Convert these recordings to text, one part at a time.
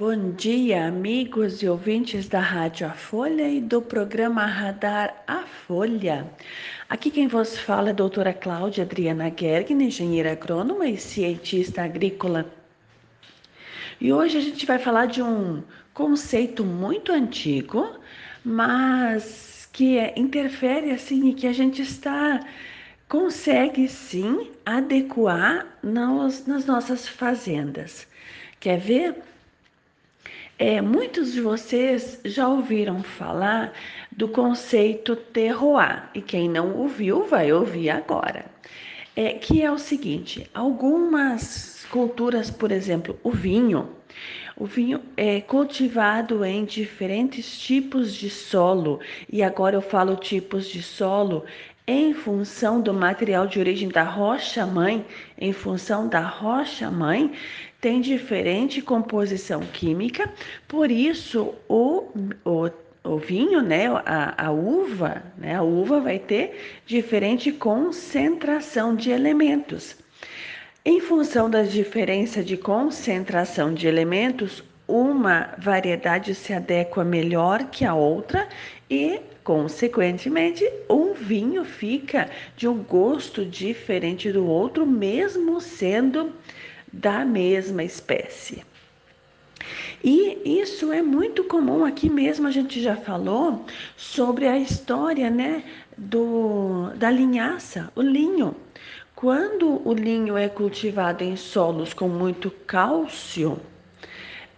Bom dia, amigos e ouvintes da Rádio A Folha e do programa Radar A Folha. Aqui quem vos fala é a doutora Cláudia Adriana Gergen, engenheira agrônoma e cientista agrícola. E hoje a gente vai falar de um conceito muito antigo, mas que é, interfere assim e que a gente está consegue sim adequar nas, nas nossas fazendas. Quer ver? É, muitos de vocês já ouviram falar do conceito terroir, e quem não ouviu vai ouvir agora. É, que é o seguinte: algumas culturas, por exemplo, o vinho, o vinho é cultivado em diferentes tipos de solo, e agora eu falo tipos de solo em função do material de origem da rocha mãe, em função da rocha mãe, tem diferente composição química, por isso o, o, o vinho, né, a, a uva, né, a uva vai ter diferente concentração de elementos. Em função da diferença de concentração de elementos, uma variedade se adequa melhor que a outra e Consequentemente, um vinho fica de um gosto diferente do outro, mesmo sendo da mesma espécie. E isso é muito comum aqui mesmo, a gente já falou sobre a história né, do, da linhaça, o linho. Quando o linho é cultivado em solos com muito cálcio,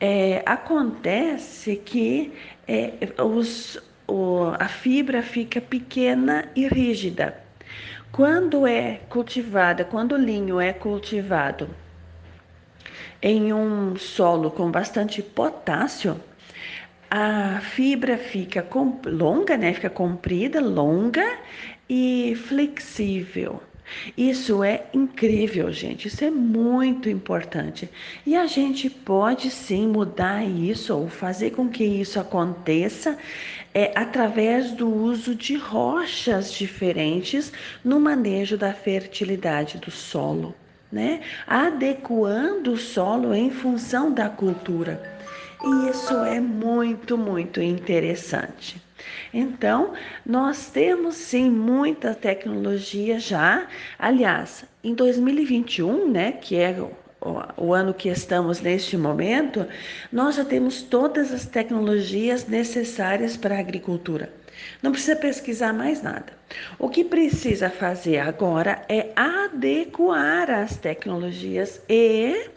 é, acontece que é, os, o, a fibra fica pequena e rígida. Quando é cultivada, quando o linho é cultivado em um solo com bastante potássio, a fibra fica longa, né? Fica comprida, longa e flexível. Isso é incrível, gente. Isso é muito importante. E a gente pode sim mudar isso ou fazer com que isso aconteça é, através do uso de rochas diferentes no manejo da fertilidade do solo, né? Adequando o solo em função da cultura. E isso é muito, muito interessante. Então, nós temos sim muita tecnologia já. Aliás, em 2021, né, que é o, o ano que estamos neste momento, nós já temos todas as tecnologias necessárias para a agricultura. Não precisa pesquisar mais nada. O que precisa fazer agora é adequar as tecnologias e,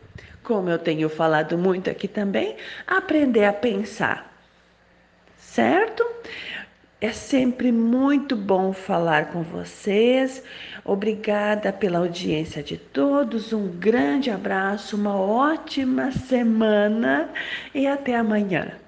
como eu tenho falado muito aqui também, aprender a pensar certo? É sempre muito bom falar com vocês. Obrigada pela audiência de todos. Um grande abraço, uma ótima semana e até amanhã.